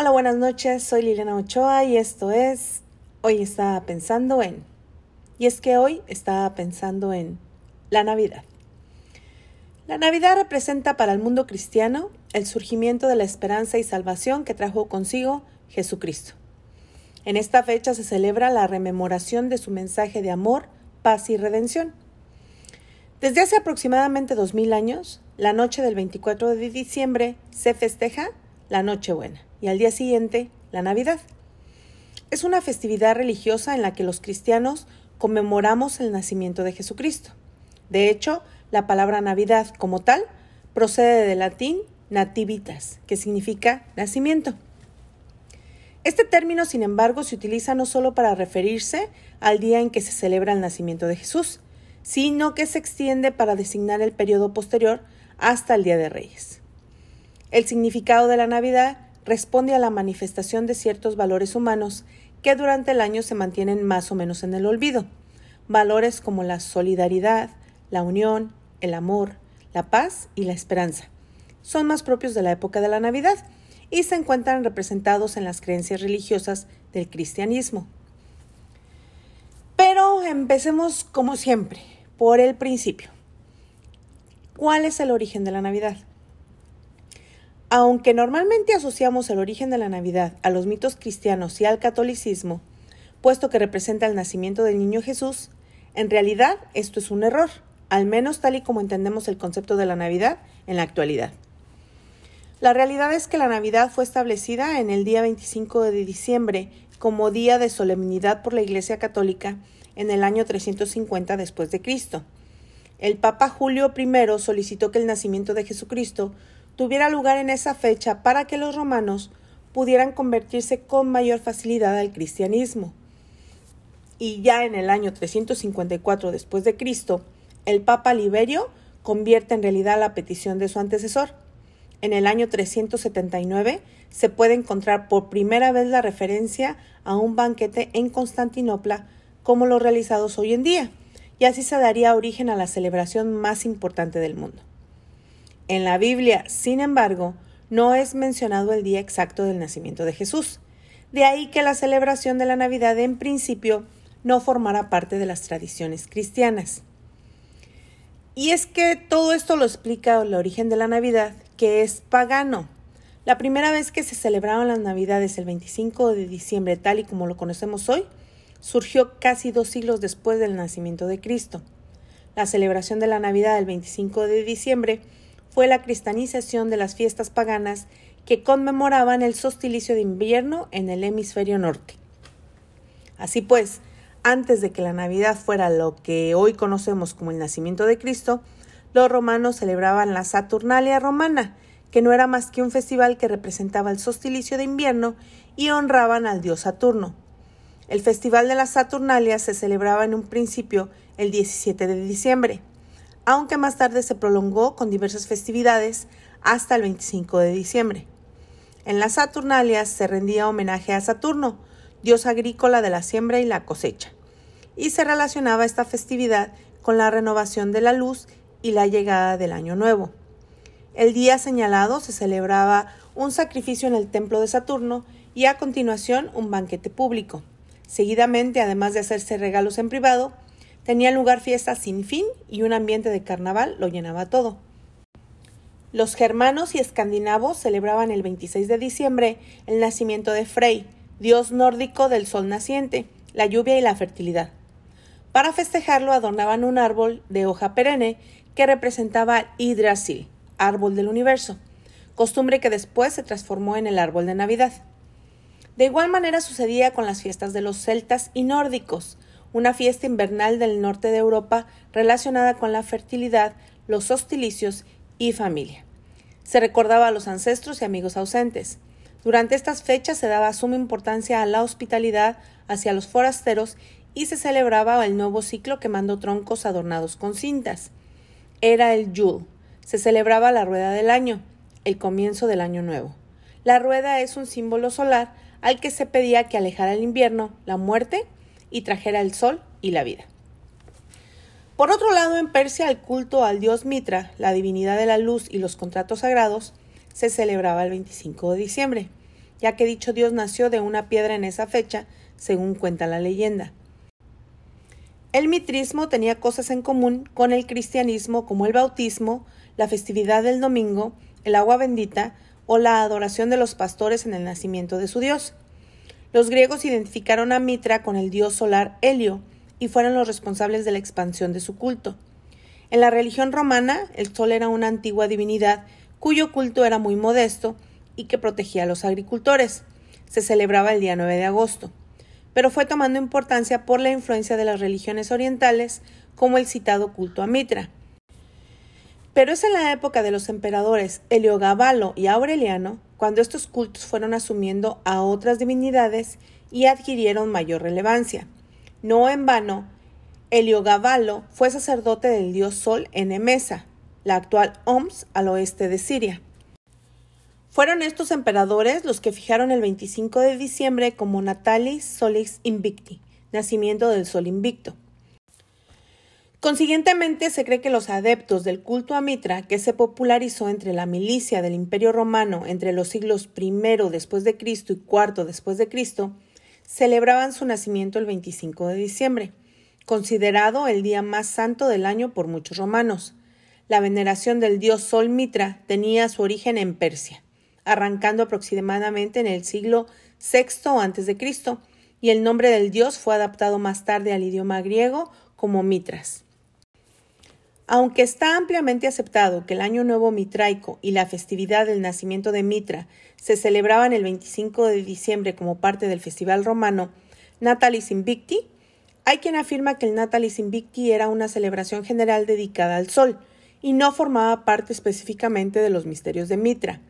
Hola, buenas noches, soy Liliana Ochoa y esto es Hoy estaba pensando en. Y es que hoy estaba pensando en la Navidad. La Navidad representa para el mundo cristiano el surgimiento de la esperanza y salvación que trajo consigo Jesucristo. En esta fecha se celebra la rememoración de su mensaje de amor, paz y redención. Desde hace aproximadamente dos mil años, la noche del 24 de diciembre se festeja la Nochebuena y al día siguiente la Navidad. Es una festividad religiosa en la que los cristianos conmemoramos el nacimiento de Jesucristo. De hecho, la palabra Navidad como tal procede del latín nativitas, que significa nacimiento. Este término, sin embargo, se utiliza no solo para referirse al día en que se celebra el nacimiento de Jesús, sino que se extiende para designar el periodo posterior hasta el Día de Reyes. El significado de la Navidad responde a la manifestación de ciertos valores humanos que durante el año se mantienen más o menos en el olvido. Valores como la solidaridad, la unión, el amor, la paz y la esperanza. Son más propios de la época de la Navidad y se encuentran representados en las creencias religiosas del cristianismo. Pero empecemos como siempre, por el principio. ¿Cuál es el origen de la Navidad? Aunque normalmente asociamos el origen de la Navidad a los mitos cristianos y al catolicismo, puesto que representa el nacimiento del niño Jesús, en realidad esto es un error, al menos tal y como entendemos el concepto de la Navidad en la actualidad. La realidad es que la Navidad fue establecida en el día 25 de diciembre como día de solemnidad por la Iglesia Católica en el año 350 después de Cristo. El Papa Julio I solicitó que el nacimiento de Jesucristo tuviera lugar en esa fecha para que los romanos pudieran convertirse con mayor facilidad al cristianismo. Y ya en el año 354 después de Cristo, el Papa Liberio convierte en realidad la petición de su antecesor. En el año 379 se puede encontrar por primera vez la referencia a un banquete en Constantinopla como los realizados hoy en día, y así se daría origen a la celebración más importante del mundo. En la Biblia, sin embargo, no es mencionado el día exacto del nacimiento de Jesús. De ahí que la celebración de la Navidad en principio no formara parte de las tradiciones cristianas. Y es que todo esto lo explica el origen de la Navidad, que es pagano. La primera vez que se celebraron las Navidades el 25 de diciembre, tal y como lo conocemos hoy, surgió casi dos siglos después del nacimiento de Cristo. La celebración de la Navidad del 25 de diciembre fue la cristianización de las fiestas paganas que conmemoraban el solsticio de invierno en el hemisferio norte. Así pues, antes de que la Navidad fuera lo que hoy conocemos como el nacimiento de Cristo, los romanos celebraban la Saturnalia romana, que no era más que un festival que representaba el solsticio de invierno y honraban al dios Saturno. El festival de la Saturnalia se celebraba en un principio el 17 de diciembre aunque más tarde se prolongó con diversas festividades hasta el 25 de diciembre. En las Saturnalias se rendía homenaje a Saturno, dios agrícola de la siembra y la cosecha, y se relacionaba esta festividad con la renovación de la luz y la llegada del año nuevo. El día señalado se celebraba un sacrificio en el templo de Saturno y a continuación un banquete público. Seguidamente, además de hacerse regalos en privado, Tenía lugar fiestas sin fin y un ambiente de carnaval lo llenaba todo. Los germanos y escandinavos celebraban el 26 de diciembre el nacimiento de Frey, dios nórdico del sol naciente, la lluvia y la fertilidad. Para festejarlo adornaban un árbol de hoja perenne que representaba Yggdrasil, árbol del universo, costumbre que después se transformó en el árbol de Navidad. De igual manera sucedía con las fiestas de los celtas y nórdicos, una fiesta invernal del norte de Europa relacionada con la fertilidad, los hostilicios y familia. Se recordaba a los ancestros y amigos ausentes. Durante estas fechas se daba suma importancia a la hospitalidad hacia los forasteros y se celebraba el nuevo ciclo quemando troncos adornados con cintas. Era el Yule. Se celebraba la rueda del año, el comienzo del año nuevo. La rueda es un símbolo solar al que se pedía que alejara el invierno, la muerte y trajera el sol y la vida. Por otro lado, en Persia el culto al dios Mitra, la divinidad de la luz y los contratos sagrados, se celebraba el 25 de diciembre. ya que dicho dios nació de una piedra en esa fecha, según cuenta la leyenda. El mitrismo tenía cosas en común con el cristianismo como el bautismo, la festividad del domingo, el agua bendita o la adoración de los pastores en el nacimiento de su dios. Los griegos identificaron a Mitra con el dios solar Helio y fueron los responsables de la expansión de su culto. En la religión romana, el sol era una antigua divinidad cuyo culto era muy modesto y que protegía a los agricultores. Se celebraba el día 9 de agosto, pero fue tomando importancia por la influencia de las religiones orientales, como el citado culto a Mitra. Pero es en la época de los emperadores Heliogabalo y Aureliano cuando estos cultos fueron asumiendo a otras divinidades y adquirieron mayor relevancia. No en vano, Heliogabalo fue sacerdote del dios Sol en Emesa, la actual Homs al oeste de Siria. Fueron estos emperadores los que fijaron el 25 de diciembre como Natalis Solis Invicti, nacimiento del Sol Invicto. Consiguientemente, se cree que los adeptos del culto a Mitra, que se popularizó entre la milicia del Imperio Romano entre los siglos I después de Cristo y IV después de Cristo, celebraban su nacimiento el 25 de diciembre, considerado el día más santo del año por muchos romanos. La veneración del dios Sol Mitra tenía su origen en Persia, arrancando aproximadamente en el siglo VI a.C., y el nombre del dios fue adaptado más tarde al idioma griego como Mitras. Aunque está ampliamente aceptado que el Año Nuevo Mitraico y la festividad del nacimiento de Mitra se celebraban el 25 de diciembre como parte del festival romano Natalis Invicti, hay quien afirma que el Natalis Invicti era una celebración general dedicada al sol y no formaba parte específicamente de los misterios de Mitra.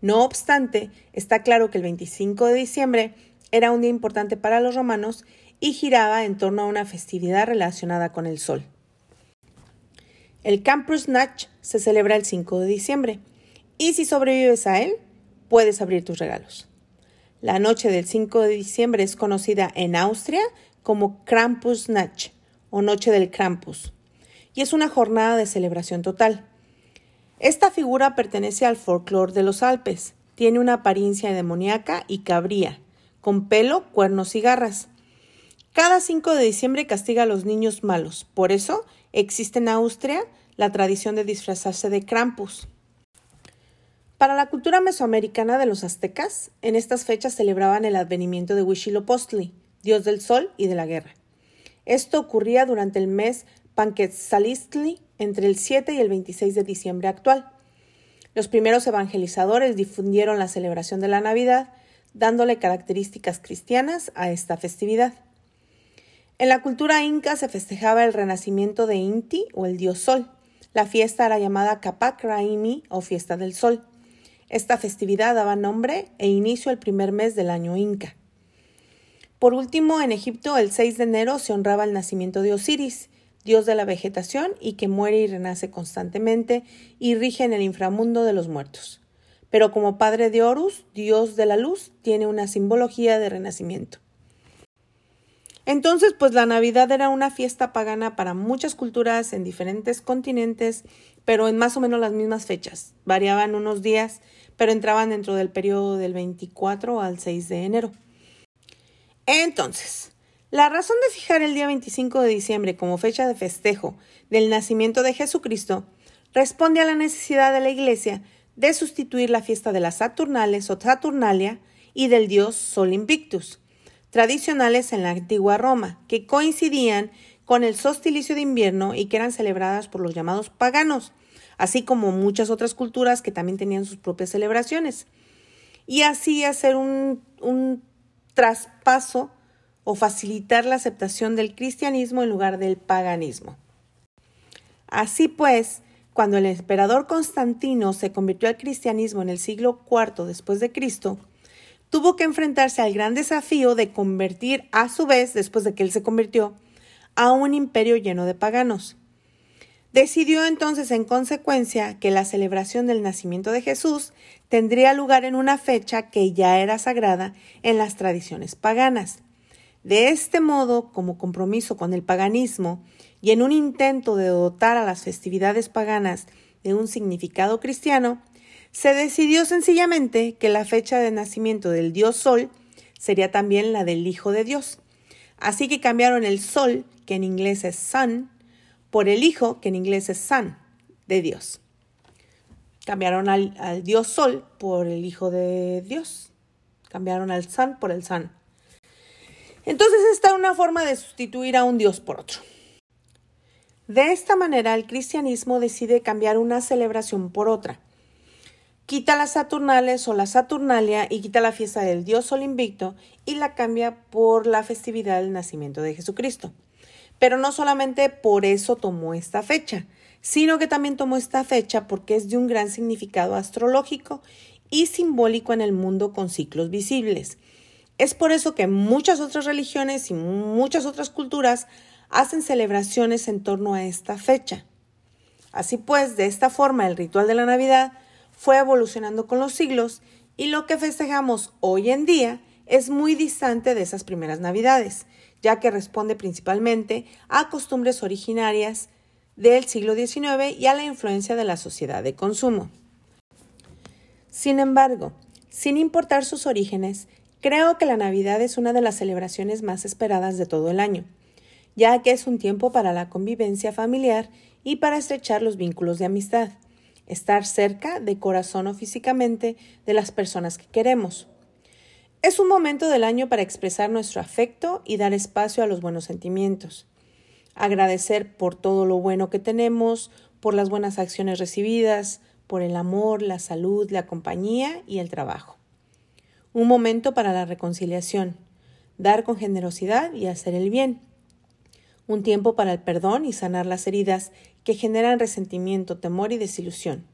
No obstante, está claro que el 25 de diciembre era un día importante para los romanos y giraba en torno a una festividad relacionada con el sol. El Campus Natch se celebra el 5 de diciembre y si sobrevives a él, puedes abrir tus regalos. La noche del 5 de diciembre es conocida en Austria como Krampusnacht o Noche del Krampus y es una jornada de celebración total. Esta figura pertenece al folclore de los Alpes. Tiene una apariencia demoníaca y cabría, con pelo, cuernos y garras. Cada 5 de diciembre castiga a los niños malos. Por eso existe en Austria la tradición de disfrazarse de Krampus. Para la cultura mesoamericana de los aztecas, en estas fechas celebraban el advenimiento de Huitzilopochtli, dios del sol y de la guerra. Esto ocurría durante el mes Panquetzalistli, entre el 7 y el 26 de diciembre actual. Los primeros evangelizadores difundieron la celebración de la Navidad, dándole características cristianas a esta festividad. En la cultura inca se festejaba el renacimiento de Inti o el dios Sol. La fiesta era llamada Capac Raimi o Fiesta del Sol. Esta festividad daba nombre e inicio al primer mes del año inca. Por último, en Egipto, el 6 de enero se honraba el nacimiento de Osiris, dios de la vegetación y que muere y renace constantemente y rige en el inframundo de los muertos. Pero como padre de Horus, dios de la luz, tiene una simbología de renacimiento. Entonces, pues la Navidad era una fiesta pagana para muchas culturas en diferentes continentes, pero en más o menos las mismas fechas. Variaban unos días, pero entraban dentro del periodo del 24 al 6 de enero. Entonces, la razón de fijar el día 25 de diciembre como fecha de festejo del nacimiento de Jesucristo responde a la necesidad de la Iglesia de sustituir la fiesta de las Saturnales o Saturnalia y del dios Sol Invictus tradicionales en la antigua Roma, que coincidían con el solsticio de invierno y que eran celebradas por los llamados paganos, así como muchas otras culturas que también tenían sus propias celebraciones. Y así hacer un, un traspaso o facilitar la aceptación del cristianismo en lugar del paganismo. Así pues, cuando el emperador Constantino se convirtió al cristianismo en el siglo IV después de Cristo, tuvo que enfrentarse al gran desafío de convertir a su vez, después de que él se convirtió, a un imperio lleno de paganos. Decidió entonces en consecuencia que la celebración del nacimiento de Jesús tendría lugar en una fecha que ya era sagrada en las tradiciones paganas. De este modo, como compromiso con el paganismo y en un intento de dotar a las festividades paganas de un significado cristiano, se decidió sencillamente que la fecha de nacimiento del dios Sol sería también la del Hijo de Dios. Así que cambiaron el Sol, que en inglés es Sun, por el Hijo, que en inglés es Son, de Dios. Cambiaron al, Dios Sol por el Hijo de Dios. Cambiaron al Sun por el Sun. Entonces esta es una forma de sustituir a un Dios por otro. De esta manera el cristianismo decide cambiar una celebración por otra quita las Saturnales o la Saturnalia y quita la fiesta del Dios Sol Invicto y la cambia por la festividad del nacimiento de Jesucristo. Pero no solamente por eso tomó esta fecha, sino que también tomó esta fecha porque es de un gran significado astrológico y simbólico en el mundo con ciclos visibles. Es por eso que muchas otras religiones y muchas otras culturas hacen celebraciones en torno a esta fecha. Así pues, de esta forma, el ritual de la Navidad fue evolucionando con los siglos y lo que festejamos hoy en día es muy distante de esas primeras navidades, ya que responde principalmente a costumbres originarias del siglo XIX y a la influencia de la sociedad de consumo. Sin embargo, sin importar sus orígenes, creo que la Navidad es una de las celebraciones más esperadas de todo el año, ya que es un tiempo para la convivencia familiar y para estrechar los vínculos de amistad estar cerca de corazón o físicamente de las personas que queremos. Es un momento del año para expresar nuestro afecto y dar espacio a los buenos sentimientos. Agradecer por todo lo bueno que tenemos, por las buenas acciones recibidas, por el amor, la salud, la compañía y el trabajo. Un momento para la reconciliación, dar con generosidad y hacer el bien. Un tiempo para el perdón y sanar las heridas que generan resentimiento, temor y desilusión,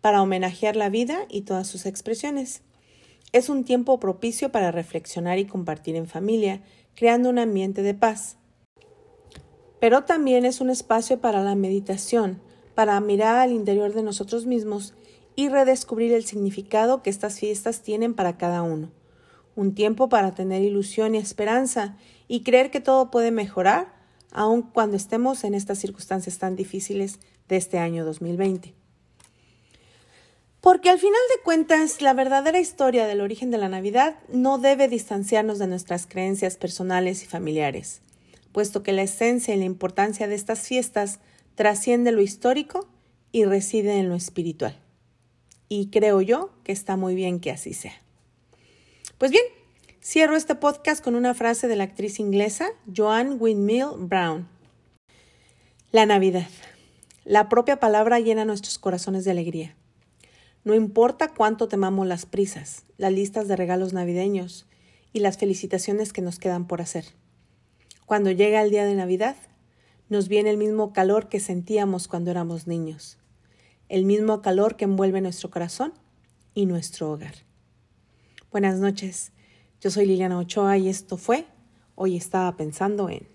para homenajear la vida y todas sus expresiones. Es un tiempo propicio para reflexionar y compartir en familia, creando un ambiente de paz. Pero también es un espacio para la meditación, para mirar al interior de nosotros mismos y redescubrir el significado que estas fiestas tienen para cada uno. Un tiempo para tener ilusión y esperanza y creer que todo puede mejorar aun cuando estemos en estas circunstancias tan difíciles de este año 2020. Porque al final de cuentas, la verdadera historia del origen de la Navidad no debe distanciarnos de nuestras creencias personales y familiares, puesto que la esencia y la importancia de estas fiestas trasciende lo histórico y reside en lo espiritual. Y creo yo que está muy bien que así sea. Pues bien, Cierro este podcast con una frase de la actriz inglesa Joanne Windmill Brown. La Navidad. La propia palabra llena nuestros corazones de alegría. No importa cuánto temamos las prisas, las listas de regalos navideños y las felicitaciones que nos quedan por hacer. Cuando llega el día de Navidad, nos viene el mismo calor que sentíamos cuando éramos niños, el mismo calor que envuelve nuestro corazón y nuestro hogar. Buenas noches. Yo soy Liliana Ochoa y esto fue Hoy estaba pensando en...